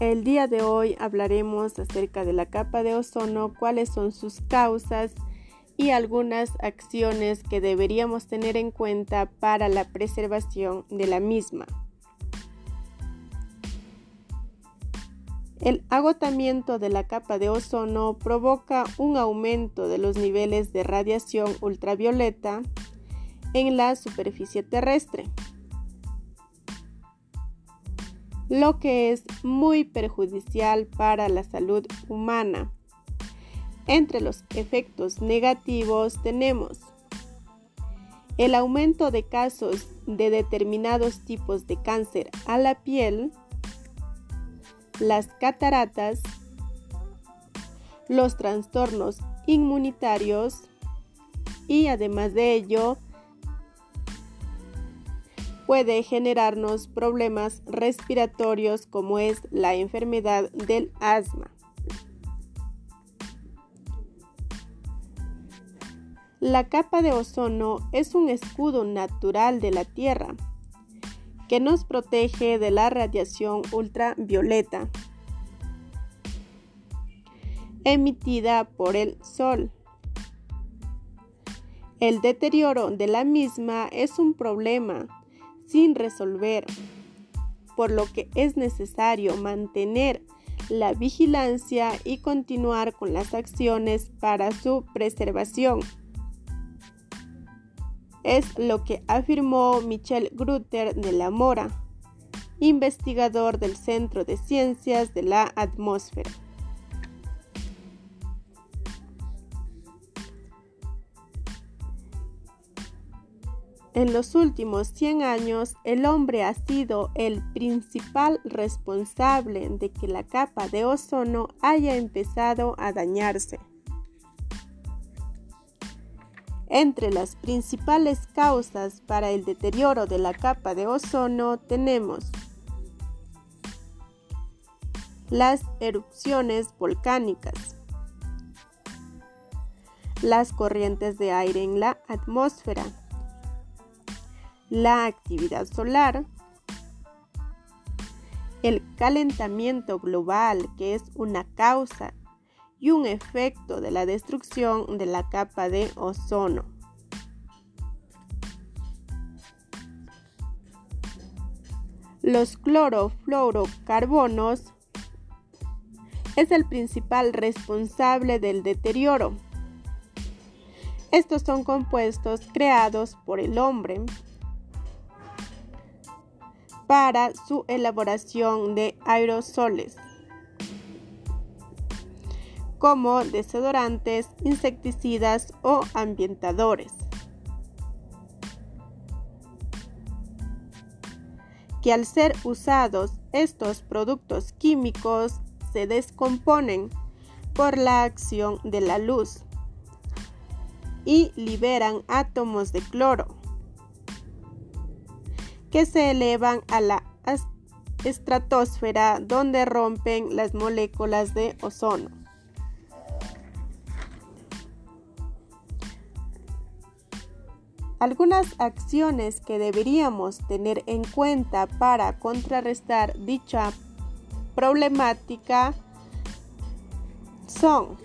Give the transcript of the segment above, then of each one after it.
El día de hoy hablaremos acerca de la capa de ozono, cuáles son sus causas y algunas acciones que deberíamos tener en cuenta para la preservación de la misma. El agotamiento de la capa de ozono provoca un aumento de los niveles de radiación ultravioleta en la superficie terrestre lo que es muy perjudicial para la salud humana. Entre los efectos negativos tenemos el aumento de casos de determinados tipos de cáncer a la piel, las cataratas, los trastornos inmunitarios y además de ello puede generarnos problemas respiratorios como es la enfermedad del asma. La capa de ozono es un escudo natural de la Tierra que nos protege de la radiación ultravioleta emitida por el Sol. El deterioro de la misma es un problema sin resolver, por lo que es necesario mantener la vigilancia y continuar con las acciones para su preservación. Es lo que afirmó Michel Grutter de la Mora, investigador del Centro de Ciencias de la Atmósfera. En los últimos 100 años, el hombre ha sido el principal responsable de que la capa de ozono haya empezado a dañarse. Entre las principales causas para el deterioro de la capa de ozono tenemos las erupciones volcánicas, las corrientes de aire en la atmósfera, la actividad solar, el calentamiento global, que es una causa y un efecto de la destrucción de la capa de ozono. Los clorofluorocarbonos es el principal responsable del deterioro. Estos son compuestos creados por el hombre para su elaboración de aerosoles como desodorantes, insecticidas o ambientadores. Que al ser usados estos productos químicos se descomponen por la acción de la luz y liberan átomos de cloro que se elevan a la estratosfera donde rompen las moléculas de ozono. Algunas acciones que deberíamos tener en cuenta para contrarrestar dicha problemática son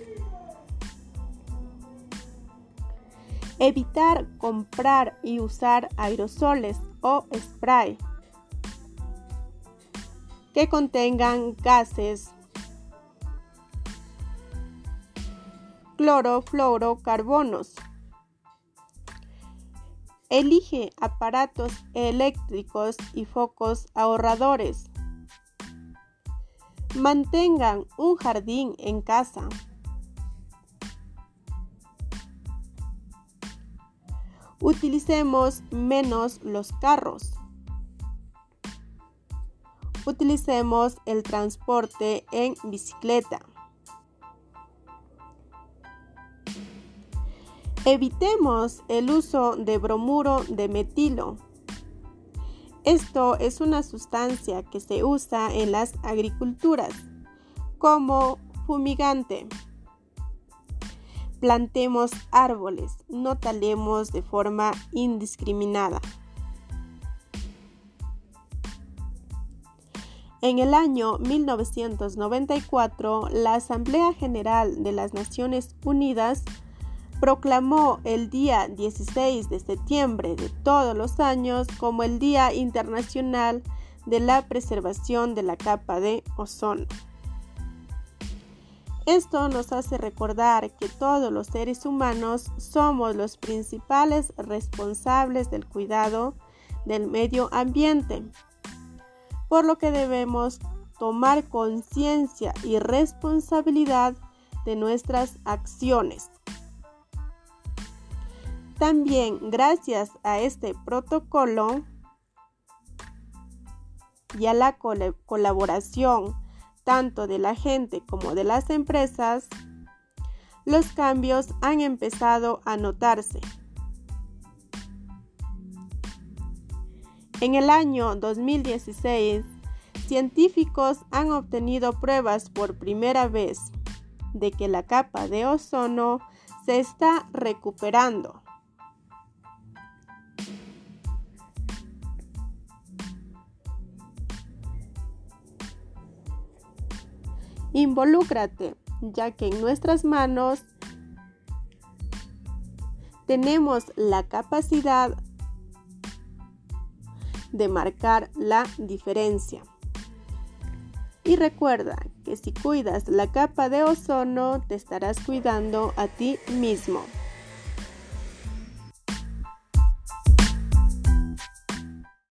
evitar comprar y usar aerosoles o spray que contengan gases clorofluorocarbonos. Elige aparatos eléctricos y focos ahorradores. Mantengan un jardín en casa. Utilicemos menos los carros. Utilicemos el transporte en bicicleta. Evitemos el uso de bromuro de metilo. Esto es una sustancia que se usa en las agriculturas como fumigante. Plantemos árboles, no talemos de forma indiscriminada. En el año 1994, la Asamblea General de las Naciones Unidas proclamó el día 16 de septiembre de todos los años como el Día Internacional de la Preservación de la Capa de Ozono. Esto nos hace recordar que todos los seres humanos somos los principales responsables del cuidado del medio ambiente por lo que debemos tomar conciencia y responsabilidad de nuestras acciones. También gracias a este protocolo y a la colaboración tanto de la gente como de las empresas, los cambios han empezado a notarse. En el año 2016, científicos han obtenido pruebas por primera vez de que la capa de ozono se está recuperando. Involúcrate, ya que en nuestras manos tenemos la capacidad de marcar la diferencia. Y recuerda que si cuidas la capa de ozono, te estarás cuidando a ti mismo.